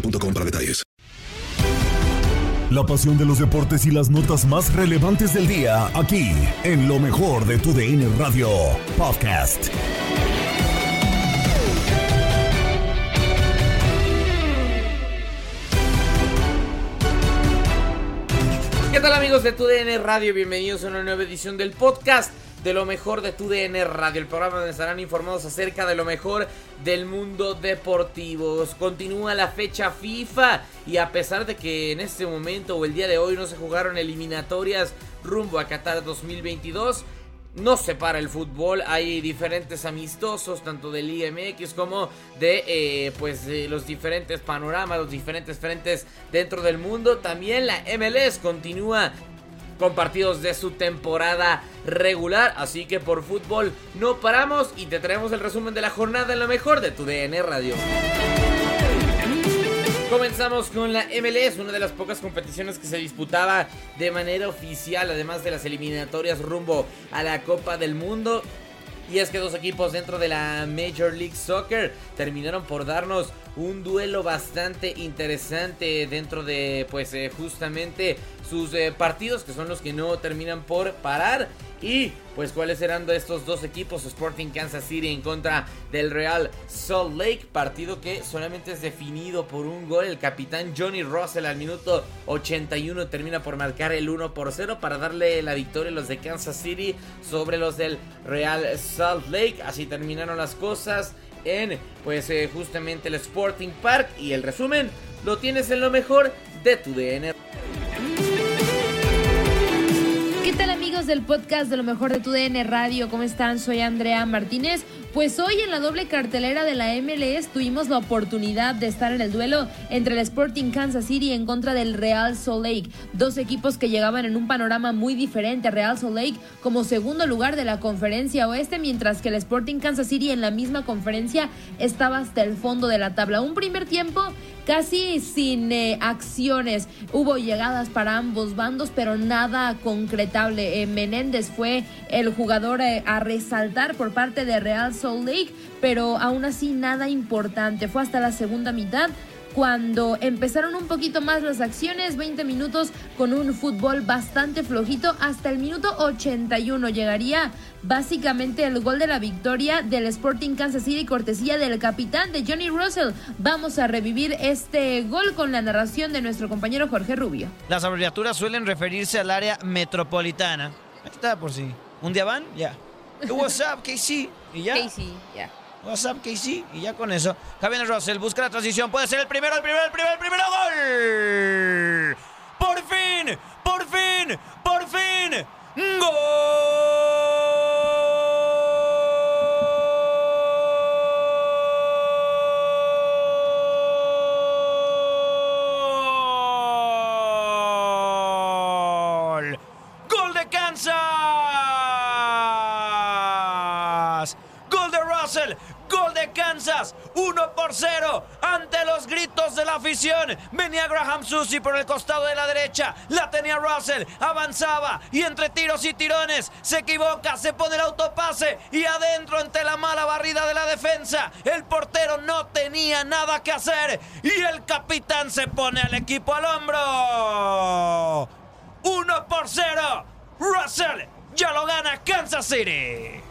boostmobile.com para detalles. La pasión de los deportes y las notas más relevantes del día, aquí, en lo mejor de tu DN Radio Podcast. ¿Qué tal amigos de TUDN Radio? Bienvenidos a una nueva edición del podcast de lo mejor de TUDN Radio, el programa donde estarán informados acerca de lo mejor del mundo deportivo. Continúa la fecha FIFA y a pesar de que en este momento o el día de hoy no se jugaron eliminatorias rumbo a Qatar 2022, no se para el fútbol, hay diferentes amistosos, tanto del IMX como de eh, pues los diferentes panoramas, los diferentes frentes dentro del mundo. También la MLS continúa con partidos de su temporada regular, así que por fútbol no paramos y te traemos el resumen de la jornada en lo mejor de tu DN Radio. Comenzamos con la MLS, una de las pocas competiciones que se disputaba de manera oficial, además de las eliminatorias rumbo a la Copa del Mundo. Y es que dos equipos dentro de la Major League Soccer terminaron por darnos un duelo bastante interesante dentro de pues eh, justamente sus eh, partidos que son los que no terminan por parar. Y pues cuáles serán de estos dos equipos Sporting Kansas City en contra del Real Salt Lake. Partido que solamente es definido por un gol. El capitán Johnny Russell al minuto 81 termina por marcar el 1 por 0 para darle la victoria a los de Kansas City sobre los del Real Salt Lake. Así terminaron las cosas en pues eh, justamente el Sporting Park y el resumen lo tienes en lo mejor de tu DN. ¿Qué tal amigos del podcast de lo mejor de tu DN Radio? ¿Cómo están? Soy Andrea Martínez. Pues hoy en la doble cartelera de la MLS tuvimos la oportunidad de estar en el duelo entre el Sporting Kansas City en contra del Real Salt Lake. Dos equipos que llegaban en un panorama muy diferente. Real Salt Lake como segundo lugar de la conferencia oeste, mientras que el Sporting Kansas City en la misma conferencia estaba hasta el fondo de la tabla. Un primer tiempo casi sin eh, acciones. Hubo llegadas para ambos bandos, pero nada concretable. Eh, Menéndez fue el jugador eh, a resaltar por parte de Real Salt Lake, pero aún así nada importante. Fue hasta la segunda mitad cuando empezaron un poquito más las acciones, 20 minutos con un fútbol bastante flojito, hasta el minuto 81 llegaría básicamente el gol de la victoria del Sporting Kansas City, cortesía del capitán de Johnny Russell. Vamos a revivir este gol con la narración de nuestro compañero Jorge Rubio. Las abreviaturas suelen referirse al área metropolitana. Ahí está por si. ¿Un día van? Ya. What's up, KC? ¿Y ya? KC, ya. WhatsApp KC y ya con eso. Javier Russell busca la transición. Puede ser el primero, el primero, el primero, el primero gol. Por fin, por fin, por fin. ¡Gol! ¡Gol de Kansas! ¡Gol de Russell! ¡Gol de Kansas! 1 por 0 ante los gritos de afición. Venía Graham Susi por el costado de la derecha. La tenía Russell. Avanzaba y entre tiros y tirones se equivoca. Se pone el autopase y adentro ante la mala barrida de la defensa. El portero no tenía nada que hacer y el capitán se pone al equipo al hombro. 1 por 0. Russell ya lo gana Kansas City.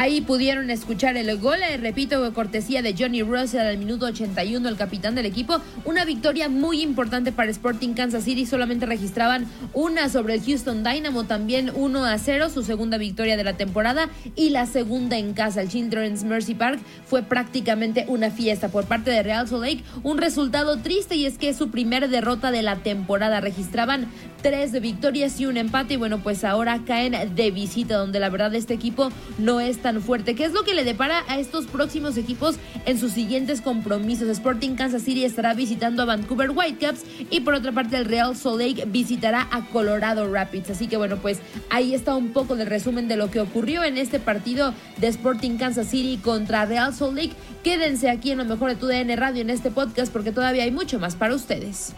Ahí pudieron escuchar el gol, eh, repito, cortesía de Johnny Russell al minuto 81, el capitán del equipo. Una victoria muy importante para Sporting Kansas City. Solamente registraban una sobre el Houston Dynamo, también 1 a 0, su segunda victoria de la temporada y la segunda en casa. El Children's Mercy Park fue prácticamente una fiesta por parte de Real Salt Lake. Un resultado triste y es que es su primera derrota de la temporada. Registraban tres victorias y un empate y bueno, pues ahora caen de visita, donde la verdad este equipo no es tan fuerte. ¿Qué es lo que le depara a estos próximos equipos en sus siguientes compromisos? Sporting Kansas City estará visitando a Vancouver Whitecaps y por otra parte el Real Salt Lake visitará a Colorado Rapids. Así que bueno, pues ahí está un poco del resumen de lo que ocurrió en este partido de Sporting Kansas City contra Real Salt Lake. Quédense aquí en lo mejor de tu DN Radio en este podcast porque todavía hay mucho más para ustedes.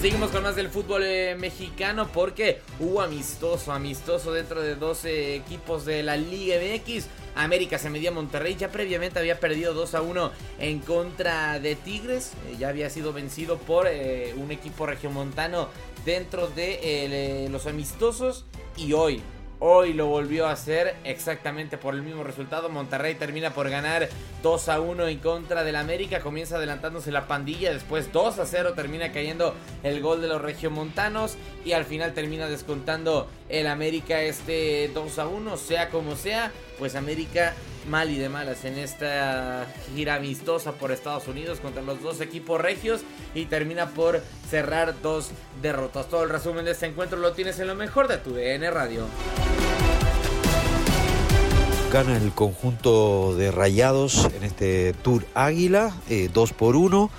Seguimos con más del fútbol eh, mexicano porque hubo amistoso, amistoso dentro de 12 equipos de la Liga MX. América se medía Monterrey, ya previamente había perdido 2 a 1 en contra de Tigres, eh, ya había sido vencido por eh, un equipo regiomontano dentro de los amistosos y hoy Hoy lo volvió a hacer exactamente por el mismo resultado. Monterrey termina por ganar 2 a 1 en contra del América. Comienza adelantándose la pandilla. Después 2 a 0 termina cayendo el gol de los regiomontanos. Y al final termina descontando el América este 2 a 1. Sea como sea, pues América mal y de malas en esta gira amistosa por Estados Unidos contra los dos equipos regios y termina por cerrar dos derrotas. Todo el resumen de este encuentro lo tienes en lo mejor de tu DN Radio. Gana el conjunto de Rayados en este Tour Águila, 2 por 1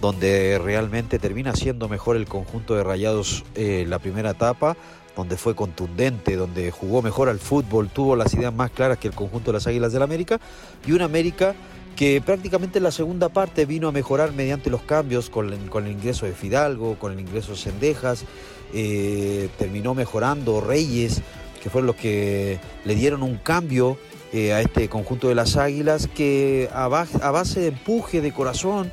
donde realmente termina siendo mejor el conjunto de Rayados eh, la primera etapa, donde fue contundente, donde jugó mejor al fútbol, tuvo las ideas más claras que el conjunto de las Águilas del América, y una América que prácticamente en la segunda parte vino a mejorar mediante los cambios con el, ingreso de Fidalgo, con el ingreso de Sendejas, eh, terminó mejorando Reyes, que fueron los que le dieron un cambio eh, a este conjunto de las Águilas, que a base de empuje, de corazón,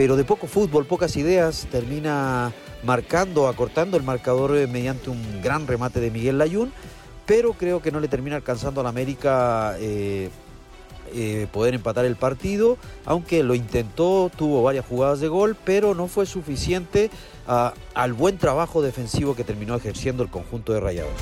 pero de poco fútbol, pocas ideas, termina marcando, acortando el marcador eh, mediante un gran remate de Miguel Layún, pero creo que no le termina alcanzando a la América eh, eh, poder empatar el partido, aunque lo intentó, tuvo varias jugadas de gol, pero no fue suficiente a, al buen trabajo defensivo que terminó ejerciendo el conjunto de Rayados.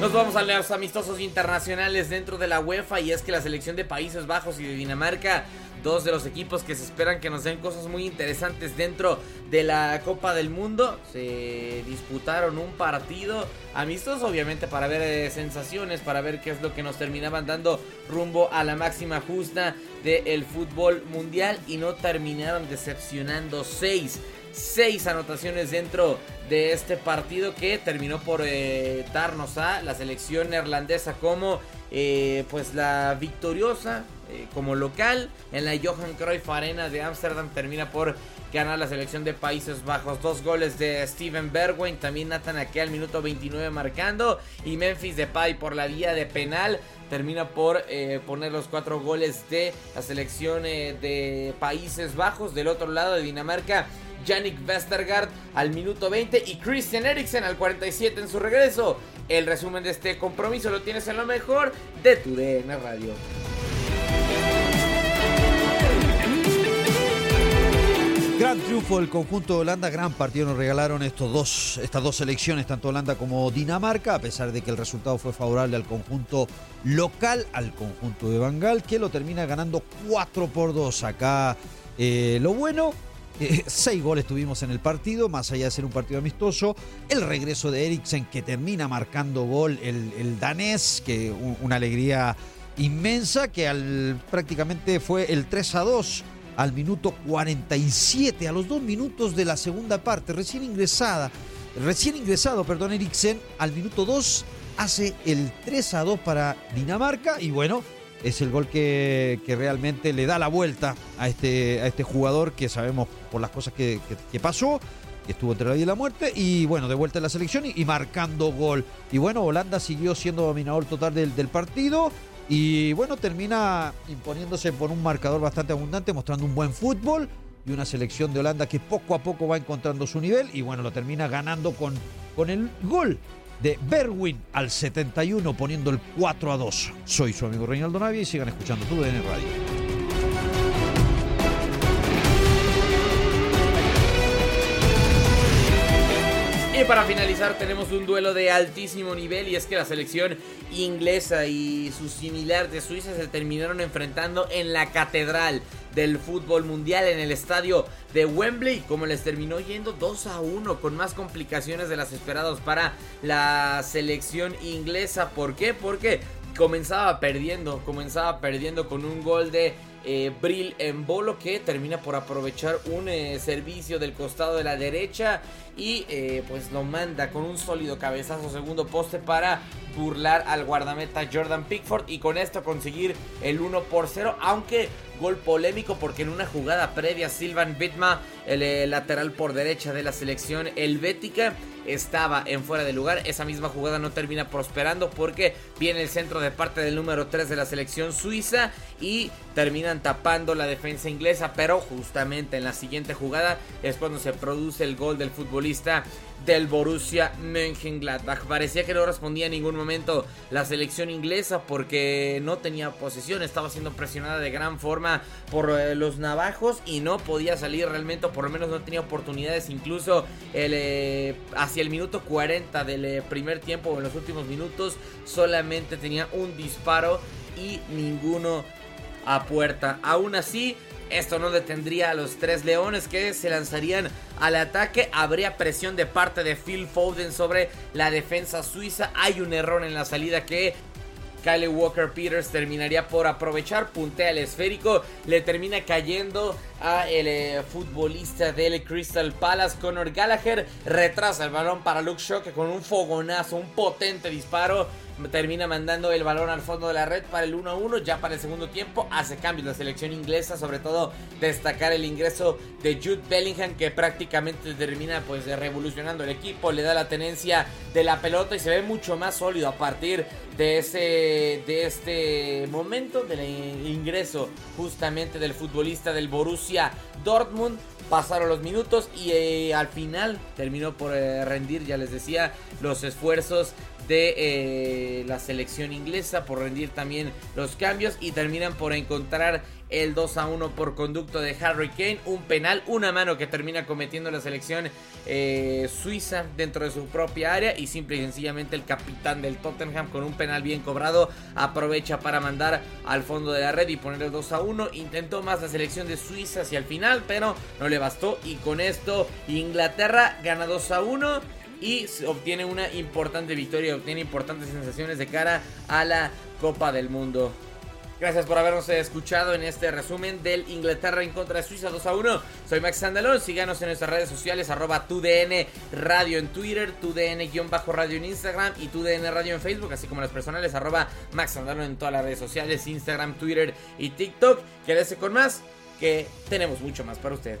Nos vamos a los amistosos internacionales dentro de la UEFA y es que la selección de Países Bajos y de Dinamarca, dos de los equipos que se esperan que nos den cosas muy interesantes dentro de la Copa del Mundo, se disputaron un partido amistoso obviamente para ver eh, sensaciones, para ver qué es lo que nos terminaban dando rumbo a la máxima justa del fútbol mundial y no terminaron decepcionando seis seis anotaciones dentro de este partido que terminó por eh, darnos a la selección neerlandesa como eh, pues la victoriosa eh, como local. En la Johan Cruyff Arena de Ámsterdam termina por ganar la selección de Países Bajos. Dos goles de Steven Bergwijn también Nathan Ake al minuto 29 marcando. Y Memphis Depay por la vía de penal termina por poner los cuatro goles de la selección de Países Bajos. Del otro lado de Dinamarca Yannick Westergaard al minuto 20 y Christian Eriksen al 47 en su regreso. El resumen de este compromiso lo tienes en lo mejor de tu DN Radio. Gran triunfo del conjunto de Holanda, gran partido nos regalaron estos dos, estas dos selecciones, tanto Holanda como Dinamarca, a pesar de que el resultado fue favorable al conjunto local, al conjunto de Bangal, que lo termina ganando 4 por 2. Acá eh, lo bueno, eh, seis goles tuvimos en el partido, más allá de ser un partido amistoso. El regreso de Eriksen, que termina marcando gol, el, el danés, que un- una alegría inmensa, que al, prácticamente fue el 3 a 2 al minuto 47, a los dos minutos de la segunda parte, recién ingresada, recién ingresado, perdón, Eriksen, al minuto 2 hace el 3 a 2 para Dinamarca y bueno, es el gol que, que realmente le da la vuelta a este, a este jugador que sabemos por las cosas que, que- pasó, que estuvo entre la vida y la muerte, y bueno, de vuelta en la selección y, y marcando gol. Y bueno, Holanda siguió siendo dominador total del, del partido. Y bueno, termina imponiéndose por un marcador bastante abundante, mostrando un buen fútbol y una selección de Holanda que poco a poco va encontrando su nivel y bueno, lo termina ganando con, con el gol de Berwin al 71 poniendo el 4 a 2. Soy su amigo Reinaldo Navia y sigan escuchando tu DN Radio. Para finalizar tenemos un duelo de altísimo nivel y es que la selección inglesa y su similar de Suiza se terminaron enfrentando en la catedral del fútbol mundial en el estadio de Wembley, como les terminó yendo 2 a 1 con más complicaciones de las esperadas para la selección inglesa. ¿Por qué? Porque comenzaba perdiendo, comenzaba perdiendo con un gol de eh, Brill en bolo que termina por aprovechar un eh, servicio del costado de la derecha y eh, pues lo manda con un sólido cabezazo segundo poste para burlar al guardameta Jordan Pickford y con esto conseguir el 1 por 0 aunque gol polémico porque en una jugada previa Silvan Bitma el lateral por derecha de la selección helvética estaba en fuera de lugar. Esa misma jugada no termina prosperando porque viene el centro de parte del número 3 de la selección suiza y terminan tapando la defensa inglesa. Pero justamente en la siguiente jugada es cuando se produce el gol del futbolista del Borussia Mönchengladbach. Parecía que no respondía en ningún momento la selección inglesa porque no tenía posesión, estaba siendo presionada de gran forma por eh, los navajos y no podía salir realmente, o por lo menos no tenía oportunidades, incluso el, eh, hacia el minuto 40 del eh, primer tiempo o en los últimos minutos solamente tenía un disparo y ninguno a puerta. Aún así, esto no detendría a los tres leones que se lanzarían al ataque. Habría presión de parte de Phil Foden sobre la defensa suiza. Hay un error en la salida que Kyle Walker Peters terminaría por aprovechar, puntea el esférico, le termina cayendo a el eh, futbolista del Crystal Palace, Conor Gallagher, retrasa el balón para Luke Shaw que con un fogonazo, un potente disparo, termina mandando el balón al fondo de la red para el 1-1, ya para el segundo tiempo hace cambios la selección inglesa, sobre todo destacar el ingreso de Jude Bellingham que prácticamente termina pues revolucionando el equipo, le da la tenencia de la pelota y se ve mucho más sólido a partir de ese de este momento del ingreso justamente del futbolista del Borussia Dortmund. Pasaron los minutos y eh, al final terminó por eh, rendir ya les decía los esfuerzos de eh, la selección inglesa por rendir también los cambios y terminan por encontrar el 2 a 1 por conducto de Harry Kane, un penal, una mano que termina cometiendo la selección eh, suiza dentro de su propia área y simple y sencillamente el capitán del Tottenham con un penal bien cobrado aprovecha para mandar al fondo de la red y poner el 2 a 1. Intentó más la selección de Suiza hacia el final, pero no le bastó y con esto Inglaterra gana 2 a 1 y obtiene una importante victoria, obtiene importantes sensaciones de cara a la Copa del Mundo. Gracias por habernos escuchado en este resumen del Inglaterra en contra de Suiza 2 a 1. Soy Max Andalón, síganos en nuestras redes sociales, arroba TUDN Radio en Twitter, TUDN-radio en Instagram y TUDN Radio en Facebook, así como las personales, arroba Max Andalón en todas las redes sociales, Instagram, Twitter y TikTok. Quédese con más, que tenemos mucho más para usted.